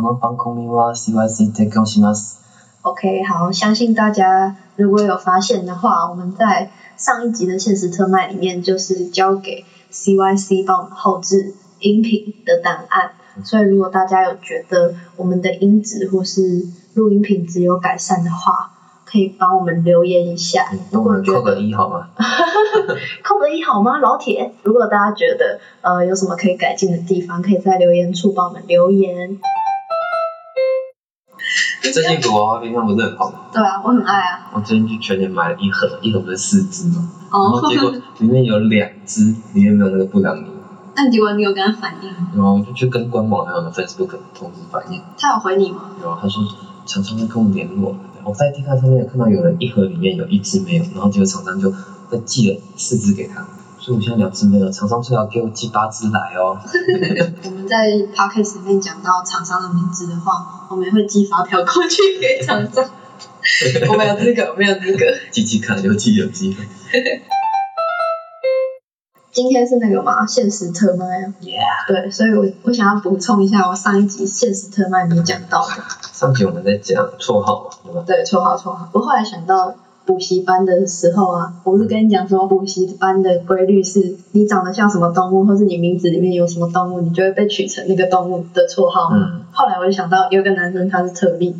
この番組は CYC 提供します。 OK，好，相信大家如果有发现的话，我们在上一集的限时特卖里面，就是交给 CYC 帮我们后置音频的档案。所以如果大家有觉得我们的音质或是录音品质有改善的话，可以帮我们留言一下。帮我如果觉们扣个得一好吗？扣个一好吗，老铁？如果大家觉得呃有什么可以改进的地方，可以在留言处帮我们留言。 最近古娃娃冰箱不是很红吗？对啊，我很爱啊。我最近去全年买了一盒，一盒不是四只吗？然后哦，结果 里面有两只里面没有那个布朗尼，那结果你有跟他反映吗？然后我就去跟官网还有 Facebook 通知反映，他有回你吗？有啊他说厂商会跟我们联络。我在 T 卡上面有看到有人一盒里面有一只没有，然后结果厂商就再寄了四只给他，所以我现在两只没有，厂商最好给我寄八只来哦。我们在 podcast 里面讲到厂商的名字的话，我们也会寄发票过去给厂商。我没有资格，没有资格。寄寄看，有寄有机会。今天是那个嘛，限时特卖啊。Yeah。对，所以我我想要补充一下我上一集限时特卖没讲到的。上集我们在讲绰号嘛，对吧？对，绰号绰号。我后来想到补习班的时候啊，我不是跟你讲说补习班的规律是，你长得像什么动物，或是你名字里面有什么动物，你就会被取成那个动物的绰号吗？嗯后来我就想到有一个男生他是特例，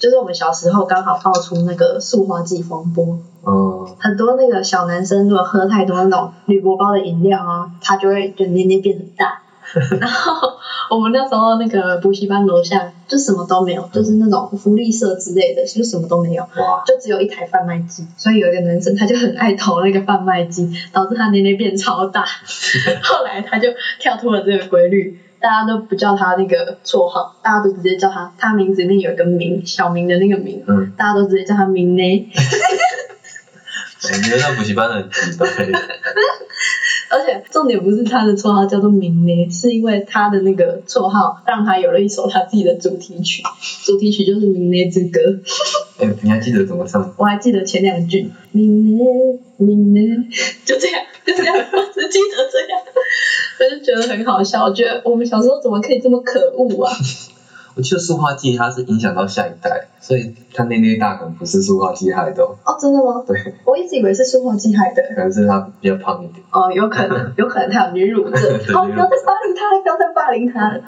就是我们小时候刚好爆出那个塑化剂风波，嗯，很多那个小男生如果喝太多那种铝箔包的饮料啊，他就会就捏捏变很大。然后我们那时候那个补习班楼下就什么都没有，就是那种福利社之类的，就什么都没有，哇，就只有一台贩卖机。所以有一个男生他就很爱投那个贩卖机，导致他年龄变超大。后来他就跳脱了这个规律，大家都不叫他那个绰号，大家都直接叫他，他名字里面有一个明，小明的那个明，嗯，大家都直接叫他明呢。我觉得那补习班的很奇怪。而且重点不是他的绰号叫做明呢，是因为他的那个绰号让他有了一首他自己的主题曲，主题曲就是《明呢之歌》。哎，你还记得怎么唱？我还记得前两句，明呢明呢，就这样，就这样，我只记得这样，我就觉得很好笑。我觉得我们小时候怎么可以这么可恶啊？我记得塑化剂它是影响到下一代，所以它那那大可能不是塑化剂害的、哦，哦，真的吗？对，我一直以为是塑化剂害的。可能是它比较胖一点。哦，有可能，有可能他有女乳症。哦，不要再霸凌他了，不要再霸凌他了。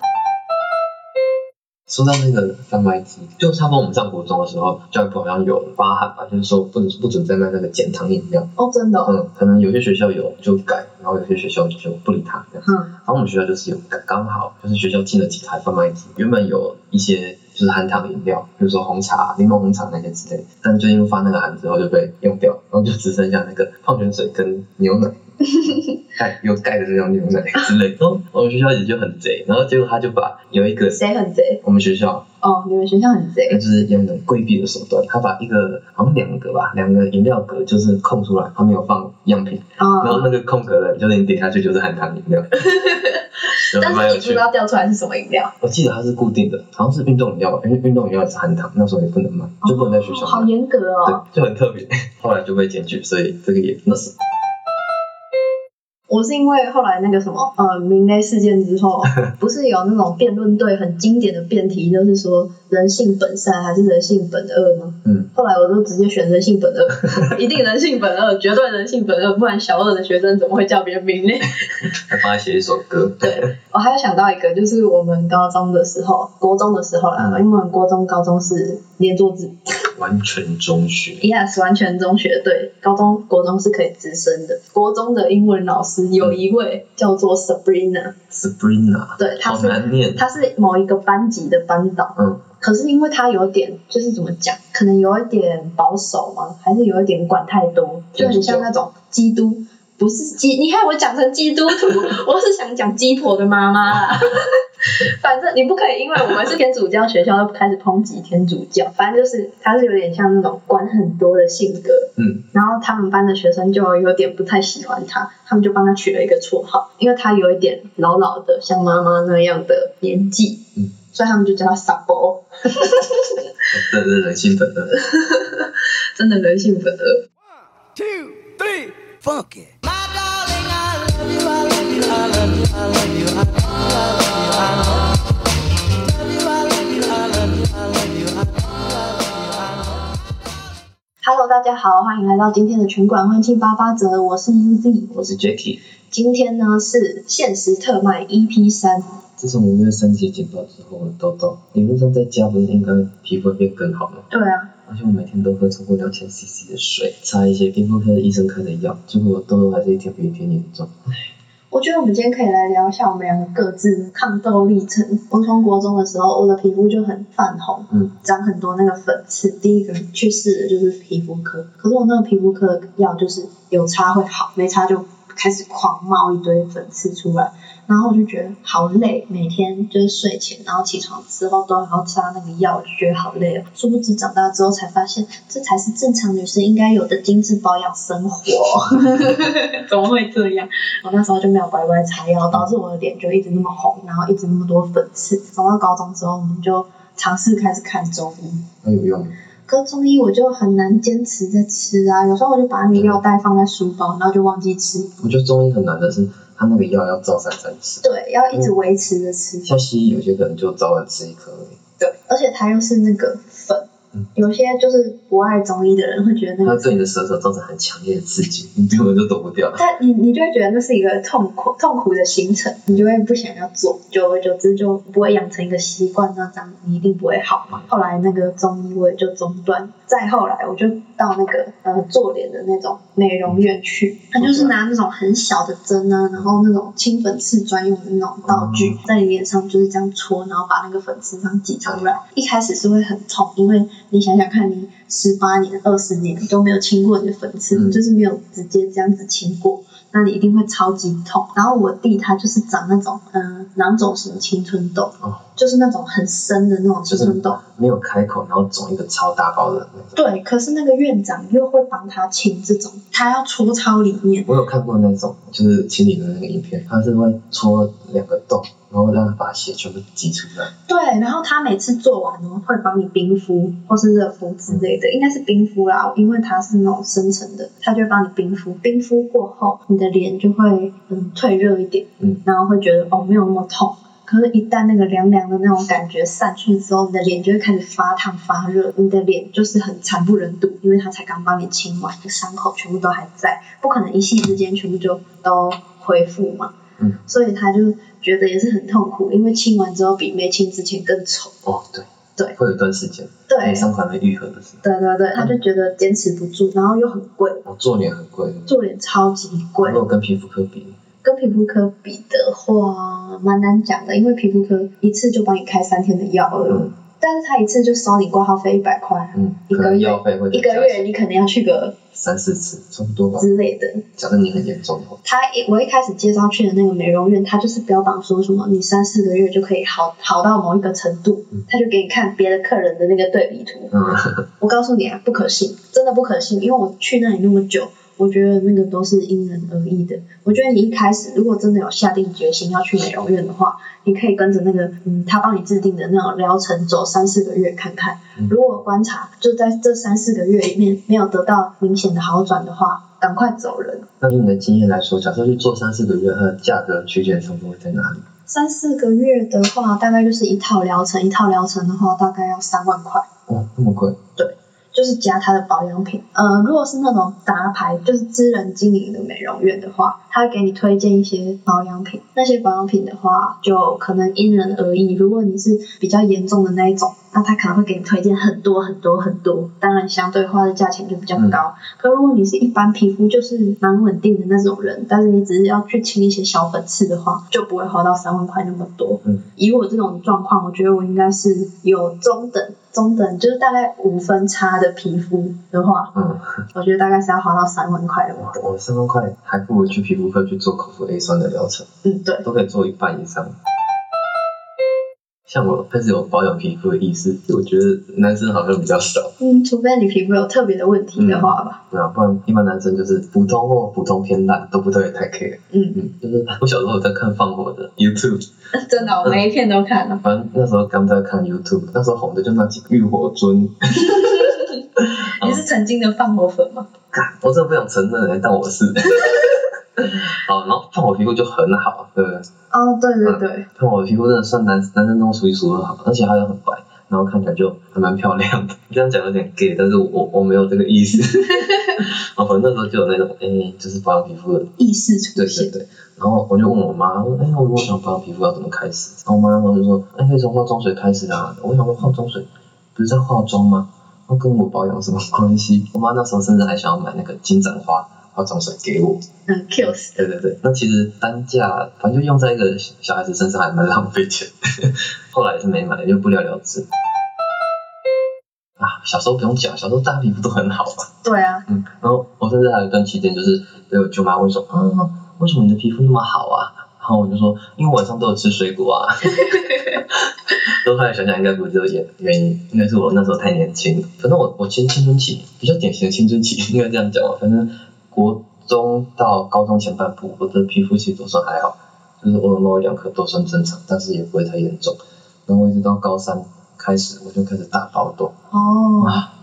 说到那个贩卖机，就差不多我们上国中的时候，教育部好像有发函吧，就是说不能不准再卖那个减糖饮料。哦，真的、哦。嗯，可能有些学校有就改，然后有些学校就不理他这样。嗯然后我们学校就是有刚，刚好就是学校进了几台贩卖机，原本有一些就是含糖饮料，比如说红茶、柠檬红茶那些之类的，但就因为发那个函之后就被用掉，然后就只剩下那个矿泉水跟牛奶，盖 有盖的这种牛奶之类的。然后我们学校也就很贼，然后结果他就把有一个谁很贼？我们学校哦，你们学校很贼他。就是用那种规避的手段，他把一个好像两个吧，两个饮料格就是空出来，他没有放样品，然后哦。那个空格的，就是你点下去就是含糖饮料，但。是你不知道掉出来是什么饮料，我记得它是固定的，好像是运动饮料吧，因为运动饮料也是含糖，那时候也不能买，就不能在学校哦好，严格哦。对，就很特别。后来就被检举，所以这个也那是我是因为后来那个什么，呃，明雷事件之后，不是有那种辩论队很经典的辩题，就是说人性本善还是人性本恶吗？嗯，后来我就直接选人性本恶，一定人性本恶，绝对人性本恶，不然小二的学生怎么会叫别人明雷？还帮他写一首歌。对，我还有想到一个，就是我们高中的时候，国中的时候啦，嗯因为我们国中、高中是连坐制完全中学，，yes，完全中学，对，高中、国中是可以直升的。国中的英文老师有一位叫做 Sabrina，Sabrina，对，她是难念。她是某一个班级的班导，嗯，可是因为她有点就是怎么讲，可能有一点保守嘛，还是有一点管太多，就很像那种基督。不是基，你看我讲成基督徒，我是想讲鸡婆的妈妈啦。反正你不可以，因为我们是天主教学校就，开始抨击天主教。反正就是他是有点像那种管很多的性格，嗯，然后他们班的学生就有点不太喜欢他，他们就帮他取了一个绰号，因为他有一点老老的，像妈妈那样的年纪，嗯，所以他们就叫他傻包。真的人性本恶，真的人性本恶。One two three, fuck it. My darling, I love you, I love you, I love you, I love you, I love. 大家好，欢迎来到今天的拳馆欢庆八八折，我是 UZ。我是 Jacky。今天呢是限时特卖 EP 三，自从五月三级警报之后，我的痘痘理论上在家不是应该皮肤会变更好吗？对啊，而且我每天都喝超过两千 CC 的水，擦一些皮肤科的医生开的药，结果我痘痘还是一天比一天严重。我觉得我们今天可以来聊一下我们两个各自的抗痘历程。我从国中的时候，我的皮肤就很泛红，嗯，长很多那个粉刺。第一个去试的就是皮肤科，可是我那个皮肤科的药就是有擦会好，没擦就开始狂冒一堆粉刺出来。然后我就觉得好累，每天就是睡前，然后起床之后都还要擦那个药，就觉得好累哦。殊不知长大之后才发现，这才是正常女生应该有的精致保养生活。怎么会这样？我那时候就没有乖乖擦药，导致我的脸就一直那么红，然后一直那么多粉刺。长到高中之后，我们就尝试开始看中医。那有用吗？可中医我就很难坚持在吃啊，有时候我就把那个药袋放在书包，然后就忘记吃。我觉得中医很难的是，它那个药要照三餐吃。对，要一直维持着吃。像西医有些可能就早晚吃一颗而已。对，而且它又是那个粉，嗯有些就是不爱中医的人会觉得那个，它对你的舌头造成很强烈的刺激，你根本就躲不掉。但你你就会觉得那是一个痛苦痛苦的行程，你就会不想要做，久而久之就不会养成一个习惯，那这样你一定不会好嘛。后来那个中医我也就中断，再后来我就到那个呃做脸的那种美容院去，他就是拿那种很小的针啊，然后那种清粉刺专用的那种道具，在你脸上就是这样戳，然后把那个粉刺这样挤出来。一开始是会很痛，因为你想想看，你十八年、二十年都没有清过你的粉刺，嗯就是没有直接这样子清过。那你一定会超级痛。然后我弟他就是长那种嗯囊肿型青春痘，哦就是那种很深的那种青春痘。没有开口，然后肿一个超大包的那种。对，可是那个院长又会帮他清这种，他要戳超里面。我有看过那种，就是清理的那个影片，他是会戳两个洞，然后让他把血全部挤出来。对，然后他每次做完呢，会帮你冰敷或是热敷之类的，应该是冰敷啦，因为它是那种深层的，他就会帮你冰敷。冰敷过后，你的脸就会嗯退热一点，嗯，然后会觉得哦没有那么痛。可是，一旦那个凉凉的那种感觉散去之后，你的脸就会开始发烫发热，你的脸就是很惨不忍睹，因为他才刚帮你清完，伤口全部都还在，不可能一夕之间全部就都恢复嘛。嗯，所以他就觉得也是很痛苦，因为清完之后比没清之前更丑。哦，对，对会有一段时间，对你，伤口还没愈合的时候。对对对，他就觉得坚持不住，然后又很贵，我做脸很贵，做脸超级贵如。果跟皮肤科比，跟皮肤科比的话，蛮难讲的，因为皮肤科一次就帮你开三天的药了，嗯但是他一次就收你挂号费一百块，嗯，一个月药费会一个月你可能要去个三四次，差不多吧。之类的。假设你很严重的话，他一我一开始介绍去的那个美容院，他就是标榜说什么你三四个月就可以好好到某一个程度嗯，他就给你看别的客人的那个对比图。嗯，我告诉你啊，不可信，真的不可信，因为我去那里那么久，我觉得那个都是因人而异的。我觉得你一开始如果真的有下定决心要去美容院的话，你可以跟着那个嗯，他帮你制定的那种疗程走三四个月看看嗯。如果观察就在这三四个月里面没有得到明显的好转的话，赶快走人。那以你的经验来说，假设去做三四个月，它的价格区间差不多会在哪里？三四个月的话，大概就是一套疗程，一套疗程的话大概要三万块。哦，那么贵？就是加他的保养品。呃，如果是那种杂牌，就是私人经营的美容院的话，他给你推荐一些保养品。那些保养品的话，就可能因人而异。如果你是比较严重的那一种，那他可能会给你推荐很多很多很多，当然相对花的价钱就比较高。可如果你是一般皮肤就是蛮稳定的那种人，但是你只是要去清一些小粉刺的话，就不会花到三万块那么多。嗯，以我这种状况，我觉得我应该是有中等，中等就是大概五分差的皮肤的话，嗯，我觉得大概是要花到三万块那么多。我三万块还不如去皮肤科去做口服 A 酸的疗程，嗯，对，都可以做一半以上。像我开始有保养皮肤的意识，我觉得男生好像比较少，嗯，除非你皮肤有特别的问题的话吧。对啊，不然一般男生就是普通或普通偏烂都不特别太 care。嗯，嗯，就是我小时候有在看放火的 YouTube，真的，我每一片都看了。反正那时候刚在看 YouTube，那时候红的就那几个浴火尊，你是曾经的放火粉吗？干 我真的不想承认欸，但我是。好，然后看我皮肤就很好，对不对？哦，对对对，看我的皮肤真的算男男生中数一数二好，而且还有很白。然然后看起来就还蛮漂亮的。这样讲有点 gay，但是我我没有这个意思。哦，反正那时候就有那种哎，就是保养皮肤的意识出对对现。对，然后我就问我妈，哎，我如果想保养皮肤要怎么开始？然后我妈那时候就说，哎，可以从化妆水开始啊。我想说化妆水不是在化妆吗？那跟我保养有什么关系？我妈那时候甚至还想要买那个金盏花化妆水给我。嗯，kills 对对对，那其实单价反正就用在一个小孩子身上还蛮浪费钱，后来也是没买，就不了了之。啊，小时候不用讲，小时候大家皮肤都很好嘛。对啊，嗯，然后我甚至还有一段期间，就是被我舅妈问说，嗯，为什么你的皮肤那么好啊？然后我就说，因为晚上都有吃水果啊。都后来想想，应该不是这个原原因，应该是我那时候太年轻。反正我我其实青春期比较典型的青春期，应该这样讲吧。反正国中到高中前半部，我的皮肤其实都算还好，就是偶尔冒一两颗都算正常，但是也不会太严重。然后一直到高三开始，我就开始大爆痘，哦，啊，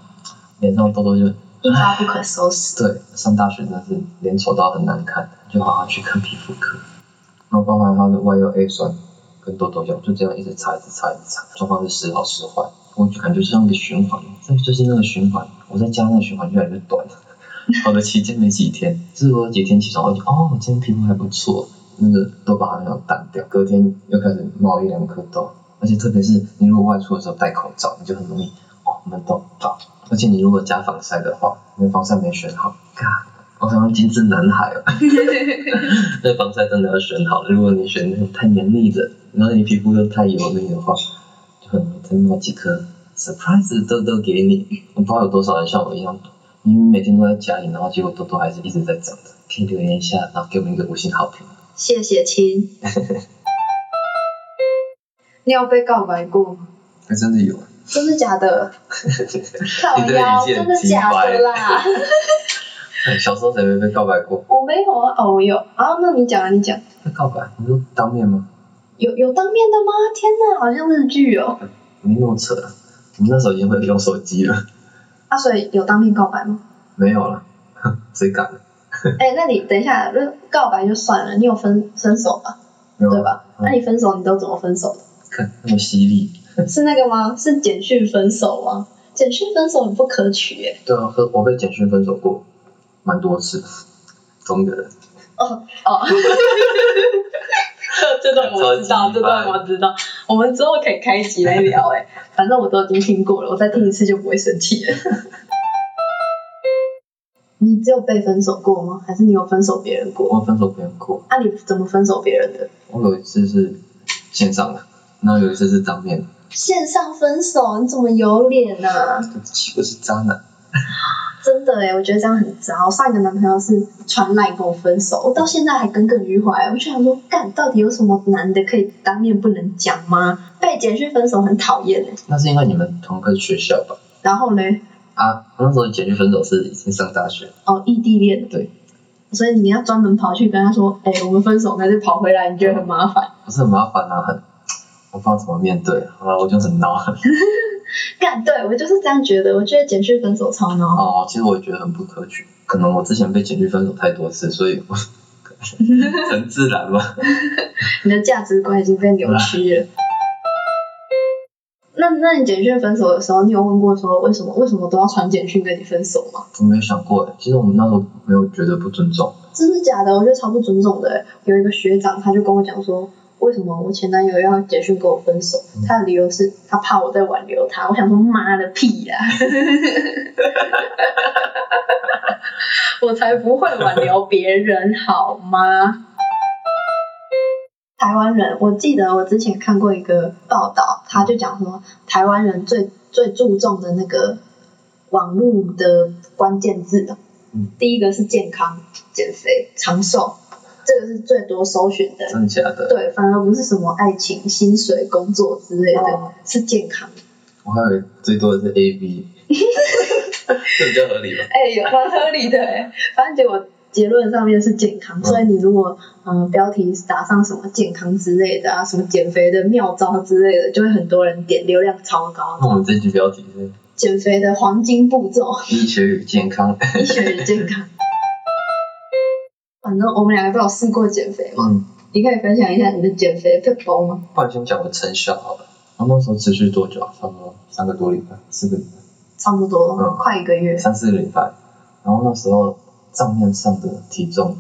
脸上痘痘就一发不可收拾。对，上大学真的是脸丑到很难看，就好好去看皮肤科。然后包含它的 Y 六 A 酸跟痘痘药，就这样一直擦，一直擦，一直擦，状况是时好时坏。我就感觉像一个循环，在最近那个循环，我在家那个循环越来越短，好的期间没几天，就是我有几天起床，我就哦，今天皮肤还不错，那个痘疤好像要淡掉，隔天又开始冒一两颗痘，而且特别是你如果外出的时候戴口罩，你就很容易哦闷痘痘，而且你如果加防晒的话，你的防晒没选好，嘎，我好像精致男孩哦。那防晒真的要选好，如果你选那种太黏腻的，然后你皮肤又太油腻的话，就很容易再冒几颗 surprise 痘痘给你。我不知道有多少人像我一样，明明每天都在家里，然后结果痘痘还是一直在长的。可以留言一下，然后给我们一个五星好评。谢谢亲。你有被告白过吗？还真的有，真的假的？靠腰，真的假的啦？哎 小时候谁没被告白过？我没有啊，哦，我有。啊，那你讲啊，你讲。被告白？你说当面吗？有有当面的吗？天哪，好像日剧哦。没那么扯，我们那时候已经会用手机了。啊，所以有当面告白吗？没有了，谁敢？哎、那你等一下，那告白就算了，你有分分手吧？没有对吧？嗯那你分手你都怎么分手看那么犀利。是那个吗？是简讯分手吗？简讯分手很不可取耶。对啊，和我被简讯分手过，蛮多次，同一个人。哦，这段我知道，这段我知道。我们之后可以开一集来聊哎，反正我都已经听过了，我再听一次就不会生气了。你只有被分手过吗？还是你有分手别人过？我分手别人过，啊，你怎么分手别人的？我有一次是线上的，然后有一次是当面的，线上分手，你怎么有脸啊？对不起，我是渣男。真的哎，我觉得这样很糟。我上一个男朋友是传来跟我分手，我到现在还耿耿于怀。我就想说，干，到底有什么男的可以当面不能讲吗？被简讯分手很讨厌哎。那是因为你们同个学校吧？然后呢？啊，那时候简讯分手是已经上大学，哦，异地恋。对。所以你要专门跑去跟他说，哎、我们分手，那就跑回来？你觉得很麻烦？不是很麻烦啊，很，我不知道怎么面对，好了，我就很闹。干，对我就是这样觉得。我觉得简讯分手超难。哦，其实我也觉得很不可取，可能我之前被简讯分手太多次，所以我 很自然嘛。你的价值观已经被扭曲了。那那你简讯分手的时候，你有问过说为什么为什么都要传简讯跟你分手吗？我没有想过，其实我们那时候没有觉得不尊重。真的假的？我觉得超不尊重的欸。有一个学长，他就跟我讲说，为什么我前男友要简讯跟我分手？他的理由是他怕我在挽留他。我想说，妈的屁呀！我才不会挽留别人好吗？台湾人，我记得我之前看过一个报道，他就讲说，台湾人最最注重的那个网络的关键字第一个是健康、减肥、长寿，这个是最多搜寻的。真的假的？对，反而不是什么爱情、薪水、工作之类的，哦是健康。我还以为最多的是 A B，这比较合理吧？哎、有蛮合理的哎，反正结果结论上面是健康，嗯所以你如果嗯、呃标题打上什么健康之类的啊，什么减肥的妙招之类的，就会很多人点，流量超高。那我们这句标题是减肥的黄金步骤，医学与健康。医学与健康。反正我们两个都有试过减肥嘛，嗯，你可以分享一下你的减肥 p e 吗？不然先讲我成效好了。然后那时候持续多久啊？差不多三个多礼拜，四个礼拜，差不多、嗯快一个月。三四个礼拜。然后那时候账面上的体重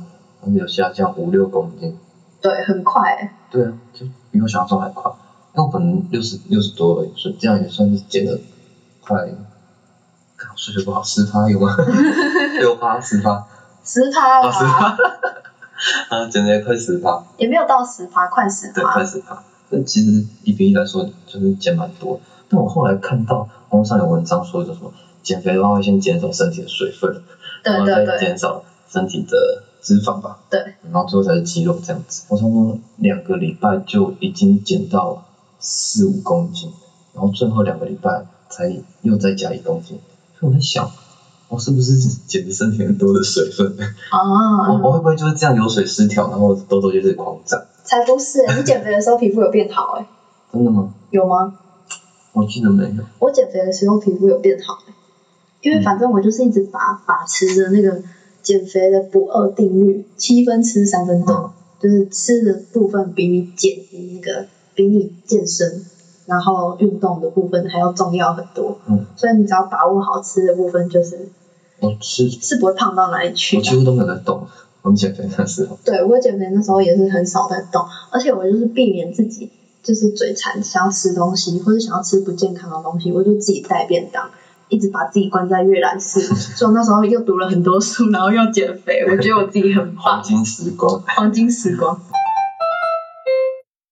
有下降五六公斤，对，很快、欸。对啊，就比我想象中还快。因为我本来六十六十多而已，所以这样也算是减了快，看我数学不好，十趴有吗？六趴十趴十趴啊十趴啦，，啊减了也快十趴，也没有到十趴，快十对，快。十趴。这其实一比一来说就是减蛮多，但我后来看到网络上有文章说，就什么减肥的话会先减少身体的水分，对然后再减少身体的脂肪吧，对，然后最后才是肌肉这样子。我差不多两个礼拜就已经减到四五公斤，然后最后两个礼拜才又再加一公斤。所以我在想，我是不是减的身体很多的水分？啊，我我会不会就是这样油水失调，然后痘痘就是狂长？才不是、你减肥的时候皮肤有变好哎、真的吗？有吗？我记得没有。我减肥的时候皮肤有变好、欸，因为反正我就是一直把把持着那个减肥的不二定律，七分吃三分动，嗯就是吃的部分比你减那个比你健身，然后运动的部分还要重要很多。嗯，所以你只要把握好吃的部分，就是我吃是不会胖到哪里去的。我几乎都没有在动，我们减肥那时候。对我减肥那时候也是很少在动，而且我就是避免自己就是嘴馋，想要吃东西或者想要吃不健康的东西，我就自己带便当，一直把自己关在阅览室。所以我那时候又读了很多书，然后又减肥，我觉得我自己很棒，黄金时光，黄金时光。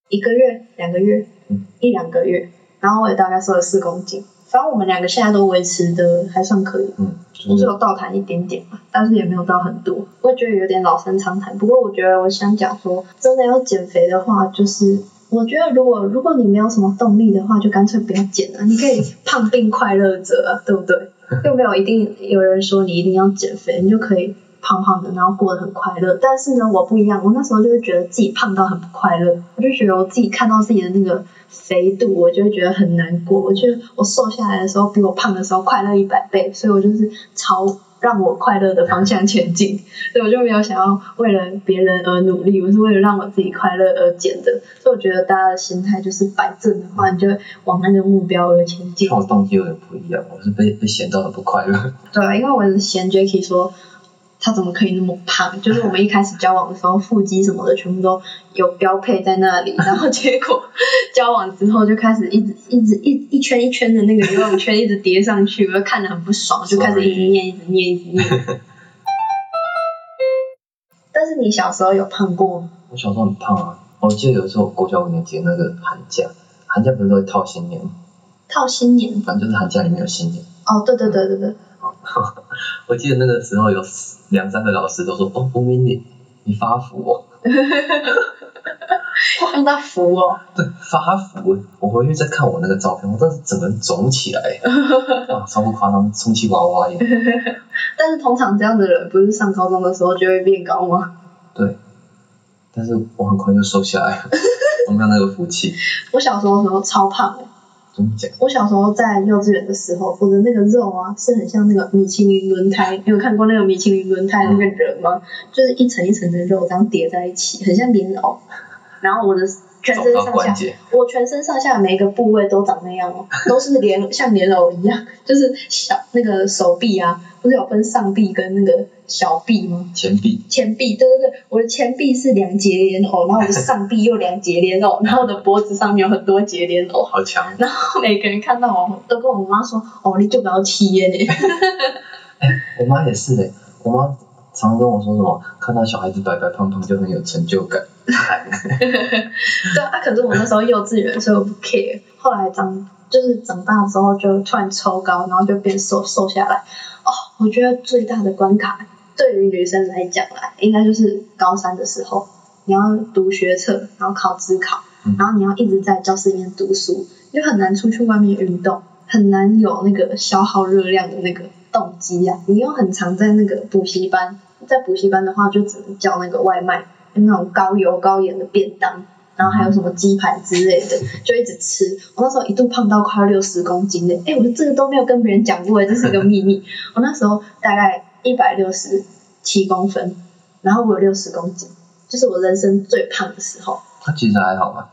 一个月、两个月嗯、一两个月，然后我也大概瘦了四公斤。反正我们两个现在都维持的还算可以。嗯，就是我是有倒谈一点点嘛，但是也没有到很多，我觉得有点老生常谈。不过我觉得我想讲说，真的要减肥的话，就是我觉得如果如果你没有什么动力的话，就干脆不要减了，你可以胖并快乐着啊，对不对？又没有一定有人说你一定要减肥，你就可以胖胖的，然后过得很快乐。但是呢，我不一样，我那时候就会觉得自己胖到很不快乐，我就觉得我自己看到自己的那个肥度，我就会觉得很难过。我觉得我瘦下来的时候比我胖的时候快乐一百倍，所以我就是朝让我快乐的方向前进。所以我就没有想要为了别人而努力，我是为了让我自己快乐而减的。所以我觉得大家的心态就是摆正的话，你就会往那个目标而前进跟。我动机有点不一样，我是被被嫌到很不快乐。对啊，因为我是嫌 Jacky 说他怎么可以那么胖，就是我们 一开始交往的时候，腹肌什么的全部都有标配在那里，然后结果交往之后就开始一直一直一一圈一圈的那个游泳圈一直叠上去，我就看得很不爽，就开始一直念一直念一直念。但是你小时候有胖过吗？我小时候很胖啊，我记得有时候我国小五年级那个寒假，寒假不是都会套新年吗？套新年反正就是寒假里面有新年。哦，对对对对对，我记得那个时候有两三个老师都说：“哦，吴明你你发福哦。让他服哦。”对，发福。我回去再看我那个照片，我当时整个人肿起来，哇，超不夸张，充气娃娃耶。但是通常这样的人不是上高中的时候就会变高吗？对，但是我很快就瘦下来了，我没有那个福气。我小时候的时候超胖的。我小时候在幼稚园的时候，我的那个肉啊，是很像那个米其林轮胎。你有看过那个米其林轮胎那个人吗？就是一层一层的肉这样叠在一起，很像莲藕。然后我的全身上下，我全身上下每一个部位都长那样哦，都是莲像莲藕一样，就是小那个手臂啊，不是有分上臂跟那个小臂吗？前臂，前臂，对对对，我的前臂是两节莲藕，然后我的上臂又两节莲藕，然后我的脖子上面有很多节莲藕。好强。然后每个人看到我都跟我妈说：“哦，你就不要气耶呢。我妈也是诶，我妈常跟我说什么，看到小孩子白白胖胖就很有成就感。对啊，可是我那时候幼稚园，所以我不 care。后来长就是长大之后就突然抽高，然后就变瘦瘦下来。哦，我觉得最大的关卡对于女生来讲啦，应该就是高三的时候，你要读学测，然后考职考，嗯然后你要一直在教室里面读书，你就很难出去外面运动，很难有那个消耗热量的那个动机啊。你又很常在那个补习班，在补习班的话就只能叫那个外卖，那种高油高盐的便当。然后还有什么鸡排之类的，就一直吃。我那时候一度胖到快要六十公斤的，哎，我这个都没有跟别人讲过，哎这是一个秘密。我那时候大概一百六十七公分，然后我有六十公斤，就是我人生最胖的时候。他其实还好吧，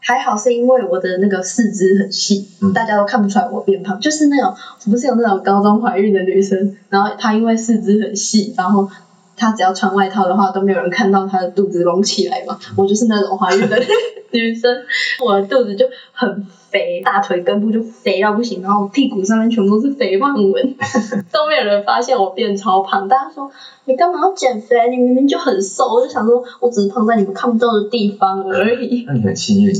还好是因为我的那个四肢很细，嗯大家都看不出来我变胖。就是那种不是有那种高中怀孕的女生，然后她因为四肢很细，然后她只要穿外套的话都没有人看到她的肚子隆起来嘛。我就是那种怀孕的 女生，我的肚子就很肥，大腿根部就肥到不行，然后屁股上面全部都是肥胖纹，都没有人发现我变超胖。大家说你干嘛要减肥？你明明就很瘦。我就想说，我只是胖在你们看不到的地方而已。那你很幸运。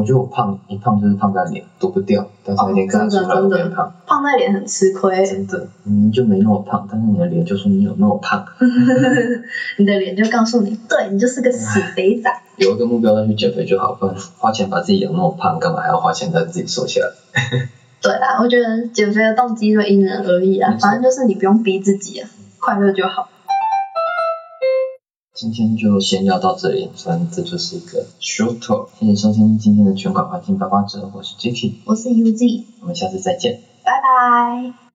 我觉得我胖一胖就是胖在脸，躲不掉，但是那天看得出来我变胖，胖在脸很吃亏，真的，明明就没那么胖，但是你的脸就说你有那么胖，你的脸就告诉你，对你就是个死肥仔。有一个目标再去减肥就好，不然花钱把自己养那么胖，干嘛还要花钱再自己瘦下来？对啊，我觉得减肥的动机就因人而异啦没，错反正就是你不用逼自己啊，快乐就好。今天就先聊到这里，反正这就是一个 short talk。谢谢收听今天的全款环境八卦者，我是 Jacky，我是 UZ，我们下次再见。拜拜。